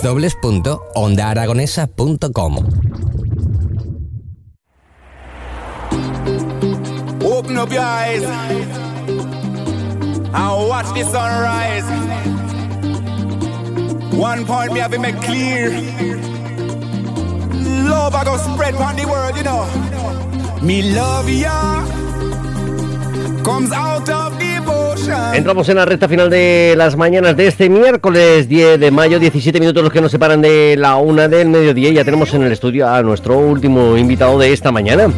www.ondaaragonesa.com Open up your eyes and watch the sunrise. One point me have to make clear. Love I go spread on the world, you know. Me love ya comes out of. Entramos en la recta final de las mañanas de este miércoles 10 de mayo, 17 minutos los que nos separan de la una del mediodía. y Ya tenemos en el estudio a nuestro último invitado de esta mañana.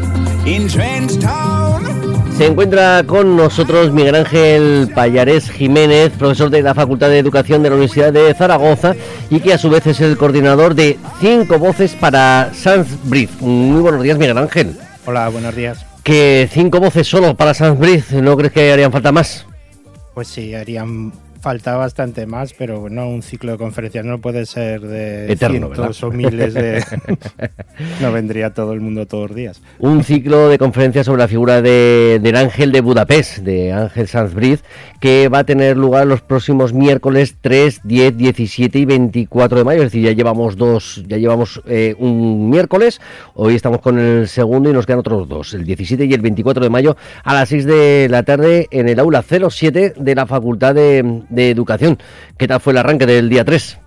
Se encuentra con nosotros Miguel Ángel Payares Jiménez, profesor de la Facultad de Educación de la Universidad de Zaragoza y que a su vez es el coordinador de Cinco Voces para Sans Brief. Muy buenos días, Miguel Ángel. Hola, buenos días. Que cinco voces solo para Sans Brief, ¿no crees que harían falta más? Pues sí, harían falta bastante más, pero bueno, un ciclo de conferencias no puede ser de Eterno, cientos o miles de... no vendría todo el mundo todos los días. Un ciclo de conferencias sobre la figura de, del Ángel de Budapest, de Ángel Sanz Briz, que va a tener lugar los próximos miércoles 3, 10, 17 y 24 de mayo. Es decir, ya llevamos dos, ya llevamos eh, un miércoles, hoy estamos con el segundo y nos quedan otros dos, el 17 y el 24 de mayo a las 6 de la tarde en el aula 07 de la Facultad de, de Educación. ¿Qué tal fue el arranque del día 3?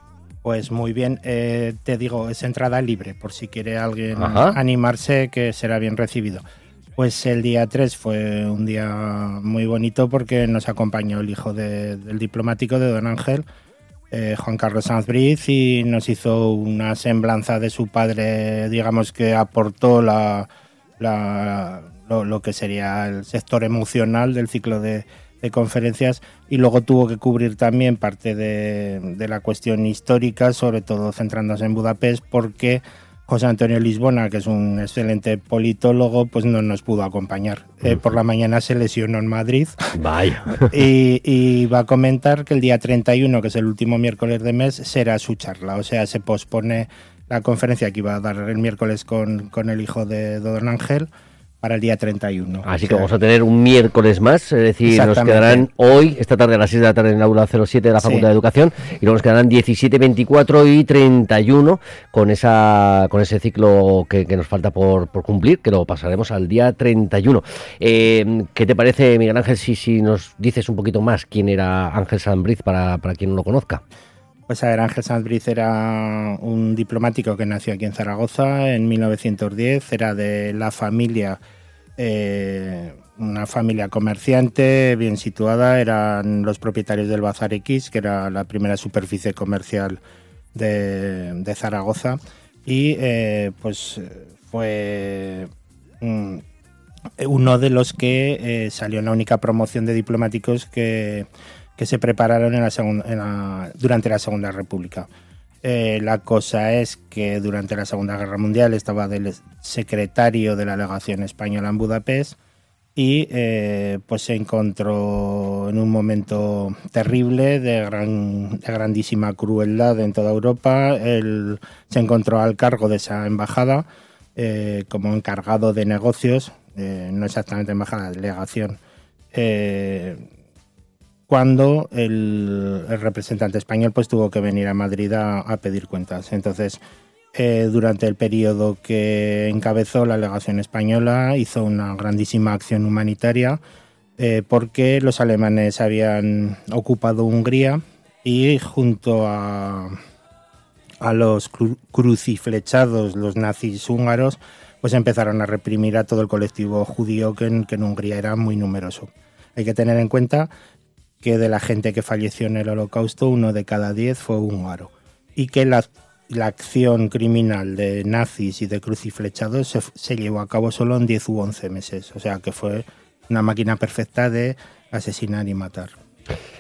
Pues muy bien, eh, te digo, es entrada libre, por si quiere alguien Ajá. animarse, que será bien recibido. Pues el día 3 fue un día muy bonito porque nos acompañó el hijo de- del diplomático de Don Ángel, eh, Juan Carlos Sanz Briz, y nos hizo una semblanza de su padre, digamos que aportó la, la- lo, lo que sería el sector emocional del ciclo de, de conferencias y luego tuvo que cubrir también parte de, de la cuestión histórica, sobre todo centrándose en Budapest, porque José Antonio Lisbona, que es un excelente politólogo, pues no nos pudo acompañar. Eh, por la mañana se lesionó en Madrid Vaya. y, y va a comentar que el día 31, que es el último miércoles de mes, será su charla. O sea, se pospone la conferencia que iba a dar el miércoles con, con el hijo de Don Ángel para el día 31. Así O que sea, vamos a tener un miércoles más, es decir, nos quedarán hoy, esta tarde a las 6 de la tarde en el aula 07 de la Sí. Facultad de Educación, y luego nos quedarán 17, 24 y 31 con esa con ese ciclo que, que nos falta por, por cumplir, que lo pasaremos al día 31. Eh, ¿Qué te parece, Miguel Ángel, si, si nos dices un poquito más quién era Ángel Sanbriz para, para quien no lo conozca? Pues a ver, Ángel Sanz era un diplomático que nació aquí en Zaragoza en 1910, era de la familia, eh, una familia comerciante bien situada, eran los propietarios del Bazar X, que era la primera superficie comercial de, de Zaragoza, y eh, pues fue mm, uno de los que eh, salió en la única promoción de diplomáticos que, que se prepararon durante la Segunda República. Eh, la cosa es que durante la Segunda Guerra Mundial estaba del secretario de la legación española en Budapest y eh, pues se encontró en un momento terrible de, gran, de grandísima crueldad en toda Europa. Se encontró al cargo de esa embajada eh, como encargado de negocios, no exactamente embajada, delegación. Cuando el, el representante español pues tuvo que venir a Madrid a, pedir cuentas. Entonces, eh, durante el periodo que encabezó la legación española, hizo una grandísima acción humanitaria eh, porque los alemanes habían ocupado Hungría y junto a, a los cru- cruciflechados, los nazis húngaros, pues empezaron a reprimir a todo el colectivo judío que en, que en Hungría era muy numeroso. Hay que tener en cuenta que de la gente que falleció en el holocausto, uno de cada diez fue húngaro. Y que la, la acción criminal de nazis y de cruciflechados se, se llevó a cabo solo en 10 u 11 meses. O sea que fue una máquina perfecta de asesinar y matar.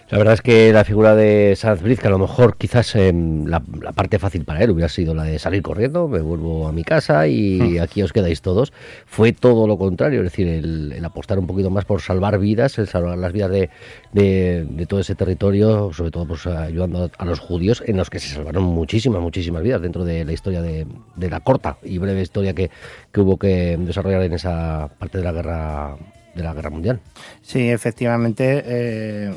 La verdad es que la figura de Sanz que a lo mejor quizás em, la, parte fácil para él hubiera sido la de salir corriendo, me vuelvo a mi casa y hmm. aquí os quedáis todos, fue todo lo contrario, es decir, el, apostar un poquito más por salvar vidas, el salvar las vidas de, de, todo ese territorio, sobre todo pues ayudando a, los judíos, en los que se salvaron muchísimas, muchísimas vidas dentro de la historia de, de la corta y breve historia que, que hubo que desarrollar en esa parte de la guerra de la Guerra Mundial. Sí, efectivamente, eh,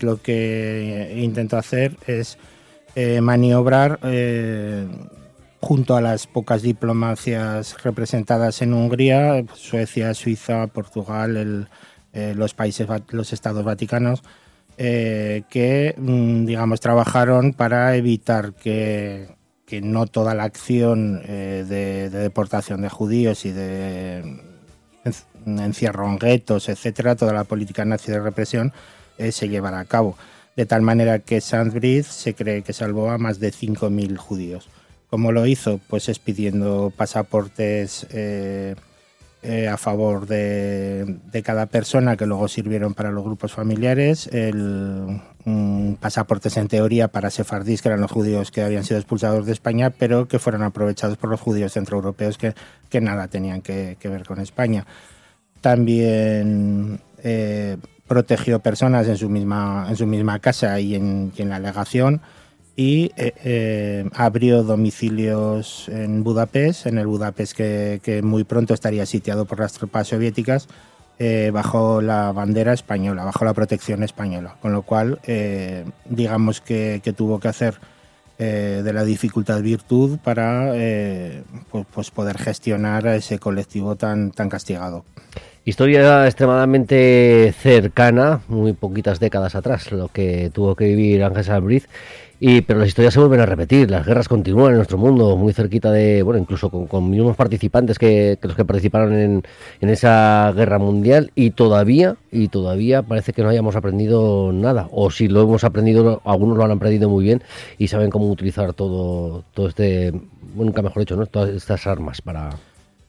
lo que intentó hacer es eh, maniobrar eh, junto a las pocas diplomacias representadas en Hungría, Suecia, Suiza, Portugal, eh, los países, los estados vaticanos, que, mm, digamos, trabajaron para evitar que, que no toda la acción de deportación de judíos y de encierro en guetos, etcétera, toda la política nazi de represión eh, se llevará a cabo. De tal manera que Sandbridge se cree que salvó a más de 5.000 judíos. ¿Cómo lo hizo? Pues expidiendo pasaportes eh, eh, a favor de, cada persona que luego sirvieron para los grupos familiares, el, pasaportes en teoría para sefardís, que eran los judíos que habían sido expulsados de España, pero que fueron aprovechados por los judíos centroeuropeos que, que nada tenían que ver con España. También eh, protegió personas en su misma, en su misma casa y en, la legación y eh, eh, abrió domicilios en Budapest, en el Budapest que, muy pronto estaría sitiado por las tropas soviéticas, bajo la bandera española, bajo la protección española. Con lo cual, digamos que, tuvo que hacer de la dificultad virtud para pues, pues, poder gestionar a ese colectivo tan, tan castigado. Historia extremadamente cercana, muy poquitas décadas atrás, lo que tuvo que vivir Ángel Salbriz. Y, pero las historias se vuelven a repetir, las guerras continúan en nuestro mundo, muy cerquita de, bueno, incluso con, mismos participantes que, los que participaron en, esa guerra mundial y todavía, y todavía parece que no hayamos aprendido nada, o si lo hemos aprendido, algunos lo han aprendido muy bien y saben cómo utilizar todo, todo este, nunca mejor dicho, ¿no? todas estas armas para,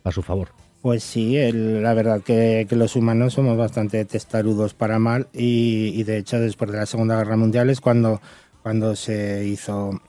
a su favor. Pues sí, la verdad que, los humanos somos bastante testarudos para mal y, de hecho después de la Segunda Guerra Mundial es cuando, cuando se hizo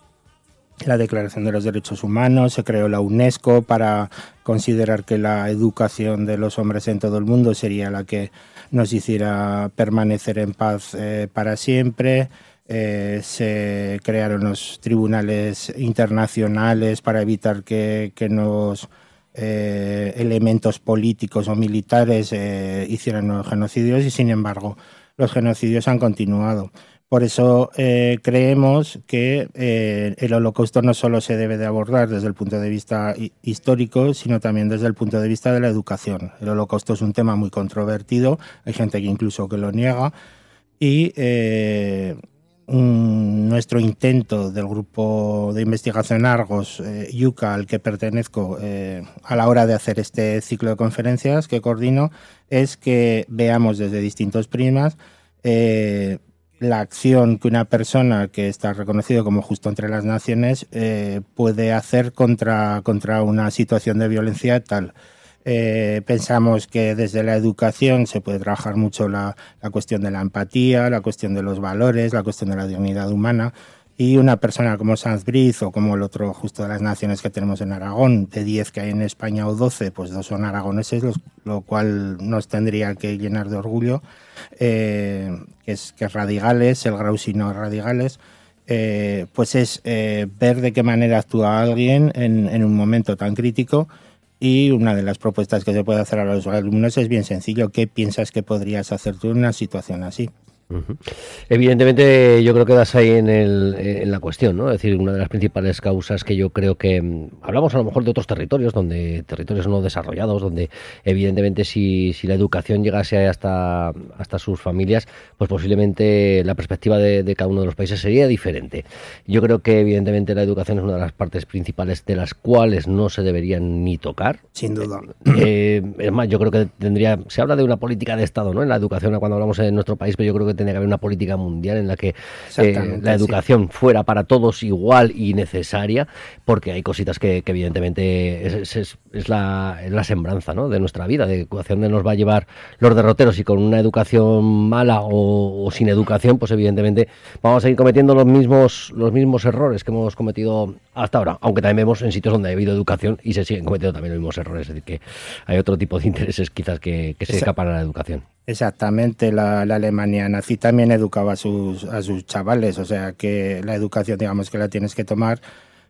la Declaración de los Derechos Humanos, se creó la UNESCO para considerar que la educación de los hombres en todo el mundo sería la que nos hiciera permanecer en paz eh, para siempre. Eh, se crearon los tribunales internacionales para evitar que, que nos eh, elementos políticos o militares eh, hicieran los genocidios y sin embargo los genocidios han continuado. Por eso eh, creemos que el holocausto no solo se debe de abordar desde el punto de vista histórico, sino también desde el punto de vista de la educación. El holocausto es un tema muy controvertido, hay gente que incluso que lo niega y nuestro intento del grupo de investigación Argos, eh, Yuca, al que pertenezco, eh, a la hora de hacer este ciclo de conferencias que coordino, es que veamos desde distintos primas eh, la acción que una persona que está reconocido como justo entre las naciones puede hacer contra, contra una situación de violencia tal. Eh, pensamos que desde la educación se puede trabajar mucho la, cuestión de la empatía, la cuestión de los valores, la cuestión de la dignidad humana. Y una persona como Sanz Briz o como el otro justo de las naciones que tenemos en Aragón, de 10 que hay en España o 12, pues dos son aragoneses, lo cual nos tendría que llenar de orgullo, eh, que, es, que es Radigales, el Grausino Radigales, eh, pues es ver de qué manera actúa alguien en, en un momento tan crítico y una de las propuestas que se puede hacer a los alumnos es bien sencillo. ¿Qué piensas que podrías hacer tú en una situación así? Evidentemente, yo creo que das ahí en, el, en, la cuestión, ¿no? Es decir, una de las principales causas que yo creo que mm, hablamos a lo mejor de otros territorios, donde territorios no desarrollados, donde evidentemente si, si la educación llegase hasta, hasta sus familias, pues posiblemente la perspectiva de, cada uno de los países sería diferente. Yo creo que evidentemente la educación es una de las partes principales de las cuales no se deberían ni tocar. Sin duda. Eh, es más, yo creo que tendría, se habla de una política de Estado, ¿no? En la educación cuando hablamos en nuestro país, pero yo creo que tendría que haber una política mundial en la que eh, la educación fuera para todos igual y necesaria, porque hay cositas que, evidentemente es, la, la, sembranza ¿no? de nuestra vida, de educación de nos va a llevar los derroteros y con una educación mala o, sin educación, pues evidentemente vamos a ir cometiendo los mismos, los mismos errores que hemos cometido hasta ahora, aunque también vemos en sitios donde ha habido educación y se siguen cometiendo también los mismos errores, es decir, que hay otro tipo de intereses quizás que, se escapan a la educación. Exactamente, la, Alemania nazi también educaba a sus, a sus chavales, o sea que la educación digamos que la tienes que tomar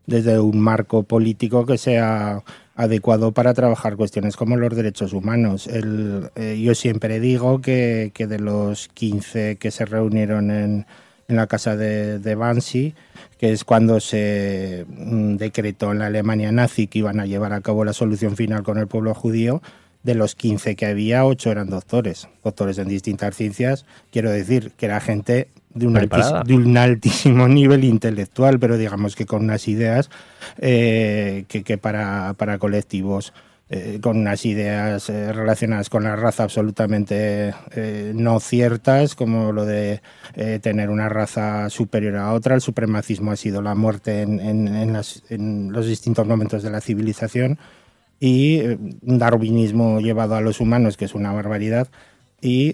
desde un marco político que sea adecuado para trabajar cuestiones como los derechos humanos. El, eh, yo siempre digo que, que, de los 15 que se reunieron en, en la casa de, de Bansi, que es cuando se mm, decretó en la Alemania nazi que iban a llevar a cabo la solución final con el pueblo judío, de los 15 que había, 8 eran doctores, doctores en distintas ciencias. Quiero decir que era gente de un, de un altísimo nivel intelectual, pero digamos que con unas ideas eh, que, que para, para colectivos eh, con unas ideas eh, relacionadas con la raza absolutamente eh, no ciertas, como lo de tener una raza superior a otra. El supremacismo ha sido la muerte en, en, los distintos momentos de la civilización y un darwinismo llevado a los humanos, que es una barbaridad. Y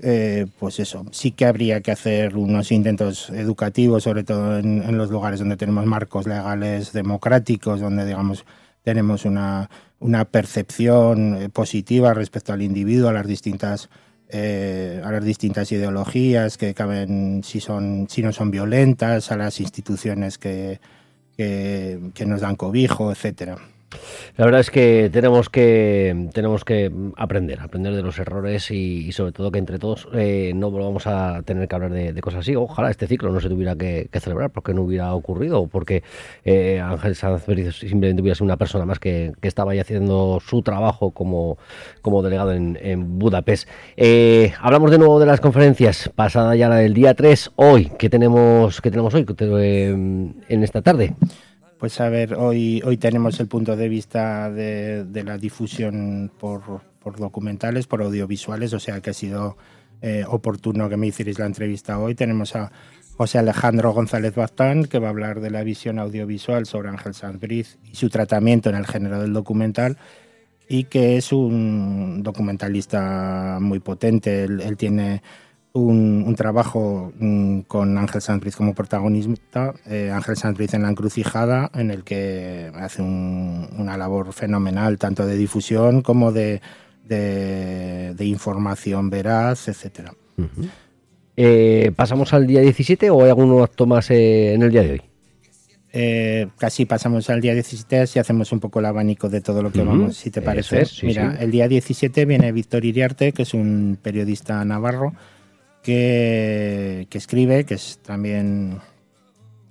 pues eso, sí que habría que hacer unos intentos educativos, sobre todo en, en los lugares donde tenemos marcos legales democráticos, donde digamos tenemos una, una percepción eh, positiva respecto al individuo, a las distintas eh, a las distintas ideologías que caben si son si no son violentas, a las instituciones que, que, que nos dan cobijo, etcétera. La verdad es que tenemos que tenemos que aprender, aprender de los errores y, sobre todo que entre todos eh, no volvamos a tener que hablar de, cosas así. Ojalá este ciclo no se tuviera que, celebrar porque no hubiera ocurrido o porque eh, Ángel Sanz simplemente hubiera sido una persona más que, estaba ahí haciendo su trabajo como, como delegado en, Budapest. Eh, hablamos de nuevo de las conferencias, pasada ya la del día 3, hoy, ¿qué tenemos, qué tenemos hoy en esta tarde? Pues a ver, hoy, hoy tenemos el punto de vista de, la difusión por, documentales, por audiovisuales, o sea que ha sido eh, oportuno que me hicierais la entrevista hoy. Tenemos a José Alejandro González Baztán, que va a hablar de la visión audiovisual sobre Ángel Sanz y su tratamiento en el género del documental, y que es un documentalista muy potente. él tiene un, trabajo mm, con Ángel Sanz como protagonista, eh, Ángel Sanz en la encrucijada, en el que hace una labor fenomenal, tanto de difusión como de, de, información veraz, etcétera. Eh, ¿Pasamos al día 17 o hay algún acto más eh, en el día de hoy? casi pasamos al día 17 si hacemos un poco el abanico de todo lo que vamos, si te parece. Mira, el día 17 viene Víctor Iriarte, que es un periodista navarro, que, escribe, que es también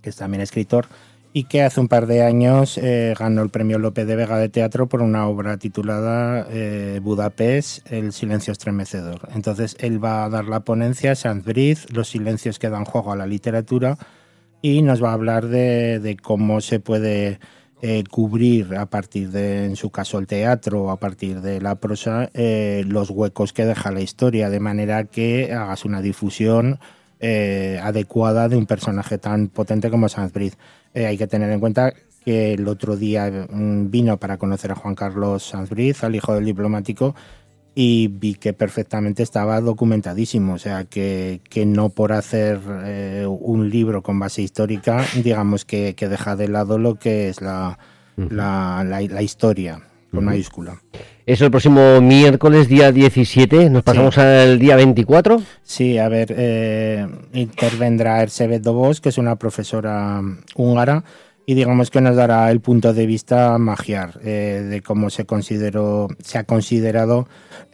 que es también escritor y que hace un par de años eh, ganó el premio López de Vega de teatro por una obra titulada eh, Budapest, El silencio estremecedor. Entonces él va a dar la ponencia, Briz, los silencios que dan juego a la literatura y nos va a hablar de, de cómo se puede eh, cubrir a partir de, en su caso, el teatro o a partir de la prosa, eh, los huecos que deja la historia, de manera que hagas una difusión eh, adecuada de un personaje tan potente como Sanzbriz. hay que tener en cuenta que el otro día mm, vino para conocer a Juan Carlos Sanzbriz, al hijo del diplomático, y vi que perfectamente estaba documentadísimo, o sea, que, que no por hacer eh, un libro con base histórica, digamos que, que, deja de lado lo que es la, la, la, historia, con mayúscula. Eso el próximo miércoles, día 17, nos pasamos al día 24. Sí, a ver, eh, intervendrá Ersebet Dobos, que es una profesora húngara, y digamos que nos dará el punto de vista magiar eh, de cómo se consideró, se ha considerado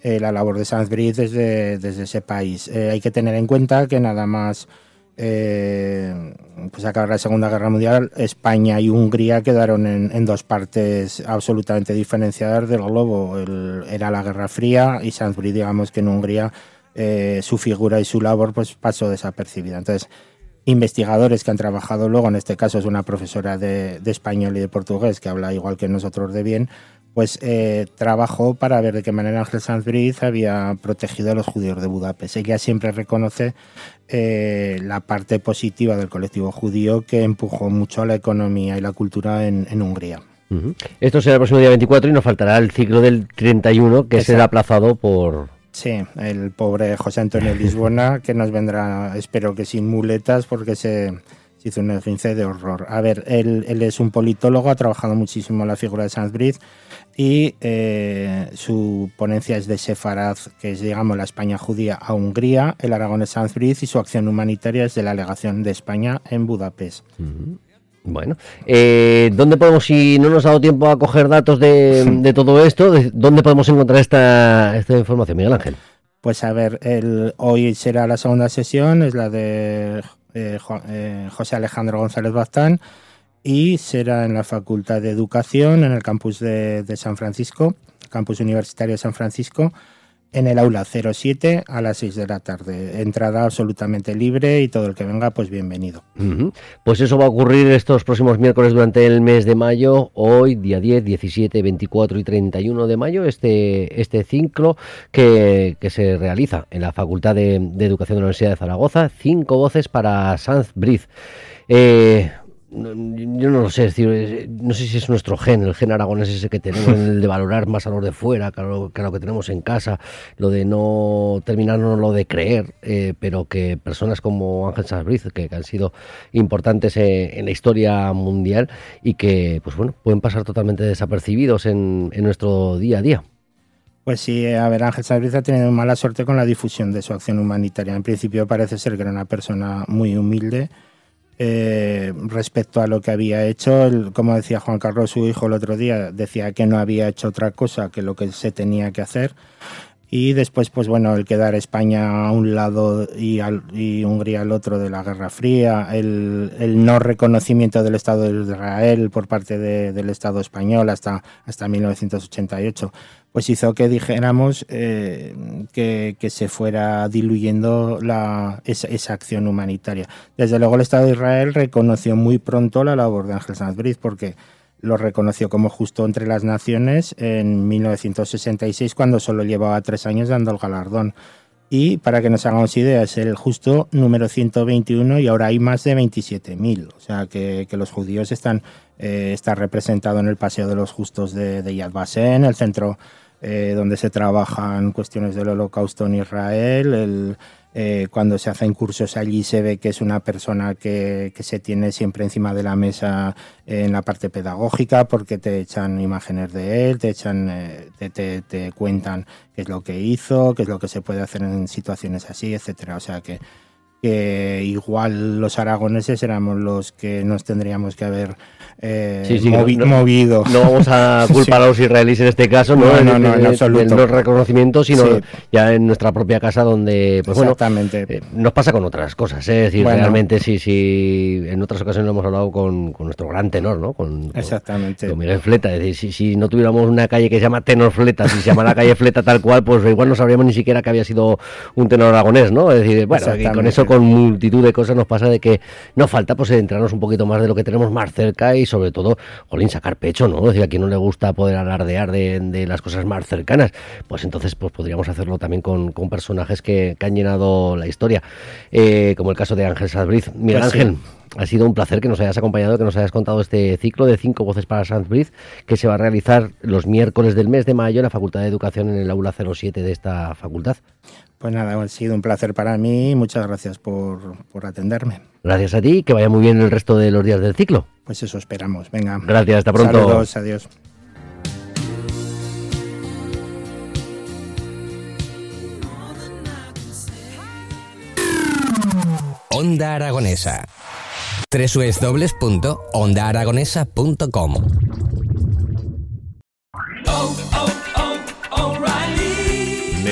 eh, la labor de Sanz desde, desde ese país. Eh, hay que tener en cuenta que nada más pues acabar la Segunda Guerra Mundial, España y Hungría quedaron en, dos partes absolutamente diferenciadas del globo. era la Guerra Fría y Sanz digamos que en Hungría su figura y su labor pues pasó desapercibida. Entonces investigadores que han trabajado luego, en este caso es una profesora de, español y de portugués que habla igual que nosotros de bien, pues eh, trabajó para ver de qué manera Ángel Sanz Briz había protegido a los judíos de Budapest. Ella siempre reconoce eh, la parte positiva del colectivo judío que empujó mucho a la economía y la cultura en, Hungría. Esto será el próximo día 24 y nos faltará el ciclo del 31 que será aplazado por... Sí, el pobre José Antonio Lisbona que nos vendrá, espero que sin muletas porque se hizo un esguince de horror. A ver, él, es un politólogo, ha trabajado muchísimo la figura de Sanz y eh, su ponencia es de Sefarad, que es, digamos, la España judía a Hungría, el Aragón de Sanz y su acción humanitaria es de la legación de España en Budapest. Bueno, eh, ¿dónde podemos, si no nos ha dado tiempo a coger datos de, todo esto, dónde podemos encontrar esta, esta información, Miguel Ángel? Pues a ver, el, hoy será la segunda sesión, es la de eh, eh, José Alejandro González Baztán y será en la Facultad de Educación en el campus de, San Francisco, campus universitario de San Francisco, en el aula 07 a las 6 de la tarde. Entrada absolutamente libre y todo el que venga, pues bienvenido. Pues eso va a ocurrir estos próximos miércoles durante el mes de mayo, hoy, día 10, 17, 24 y 31 de mayo, este, este ciclo que, se realiza en la Facultad de, Educación de la Universidad de Zaragoza, cinco voces para Sanz Briz. Eh, yo no lo sé, no sé si es nuestro gen, el gen aragonés ese que tenemos, el de valorar más a los de fuera que a lo que, tenemos en casa, lo de no terminarnos lo de creer, eh, pero que personas como Ángel Sanz que, han sido importantes eh, en, la historia mundial y que, pues bueno, pueden pasar totalmente desapercibidos en, nuestro día a día. Pues sí, a ver, Ángel Sanz ha tenido mala suerte con la difusión de su acción humanitaria. En principio parece ser que era una persona muy humilde, eh, respecto a lo que había hecho. como decía Juan Carlos, su hijo el otro día, decía que no había hecho otra cosa que lo que se tenía que hacer. Y después, pues bueno, el quedar España a un lado y, Hungría al otro de la Guerra Fría, el, no reconocimiento del Estado de Israel por parte del Estado español hasta, hasta 1988 pues hizo que dijéramos eh, que, se fuera diluyendo la, esa, acción humanitaria. Desde luego el Estado de Israel reconoció muy pronto la labor de Ángel Sanz porque lo reconoció como justo entre las naciones en 1966 cuando solo llevaba tres años dando el galardón. Y para que nos hagamos idea, es el justo número 121 y ahora hay más de 27.000. O sea que, los judíos están, eh, representados en el Paseo de los Justos de, Yad Vashem, el centro eh, donde se trabajan cuestiones del holocausto en Israel. Eh, cuando se hacen cursos allí se ve que es una persona que, se tiene siempre encima de la mesa en la parte pedagógica porque te echan imágenes de él, te echan, eh, te, cuentan qué es lo que hizo, qué es lo que se puede hacer en situaciones así, etcétera. O sea que, que igual los aragoneses éramos los que nos tendríamos que haber eh, movido. No vamos a culpar a los israelíes en este caso, no, no, no, en, absoluto. los reconocimientos, sino ya en nuestra propia casa donde, pues Exactamente. Eh, nos pasa con otras cosas, ¿eh? es decir, realmente sí, sí, en otras ocasiones lo hemos hablado con, nuestro gran tenor, ¿no? Con, Exactamente. Con, Miguel Fleta, es decir, si, no tuviéramos una calle que se llama Tenor Fleta, si se llama la calle Fleta tal cual, pues igual no sabríamos ni siquiera que había sido un tenor aragonés, ¿no? Es decir, bueno, y con eso, con multitud de cosas nos pasa de que nos falta pues entrarnos un poquito más de lo que tenemos más cerca y sobre todo, jolín, sacar pecho, ¿no? Es decir, a quien no le gusta poder alardear de, de las cosas más cercanas, pues entonces pues podríamos hacerlo también con, con personajes que, han llenado la historia, eh, como el caso de Ángel Sadbriz. Miguel pues Ángel. Ha sido un placer que nos hayas acompañado, que nos hayas contado este ciclo de cinco voces para Sandsbridge que se va a realizar los miércoles del mes de mayo en la Facultad de Educación en el aula 07 de esta facultad. Pues nada, ha sido un placer para mí. Muchas gracias por, por atenderme. Gracias a ti, que vaya muy bien el resto de los días del ciclo. Pues eso esperamos. Venga. Gracias, hasta pronto. Saludos, adiós. Onda Aragonesa www.ondaaragonesa.com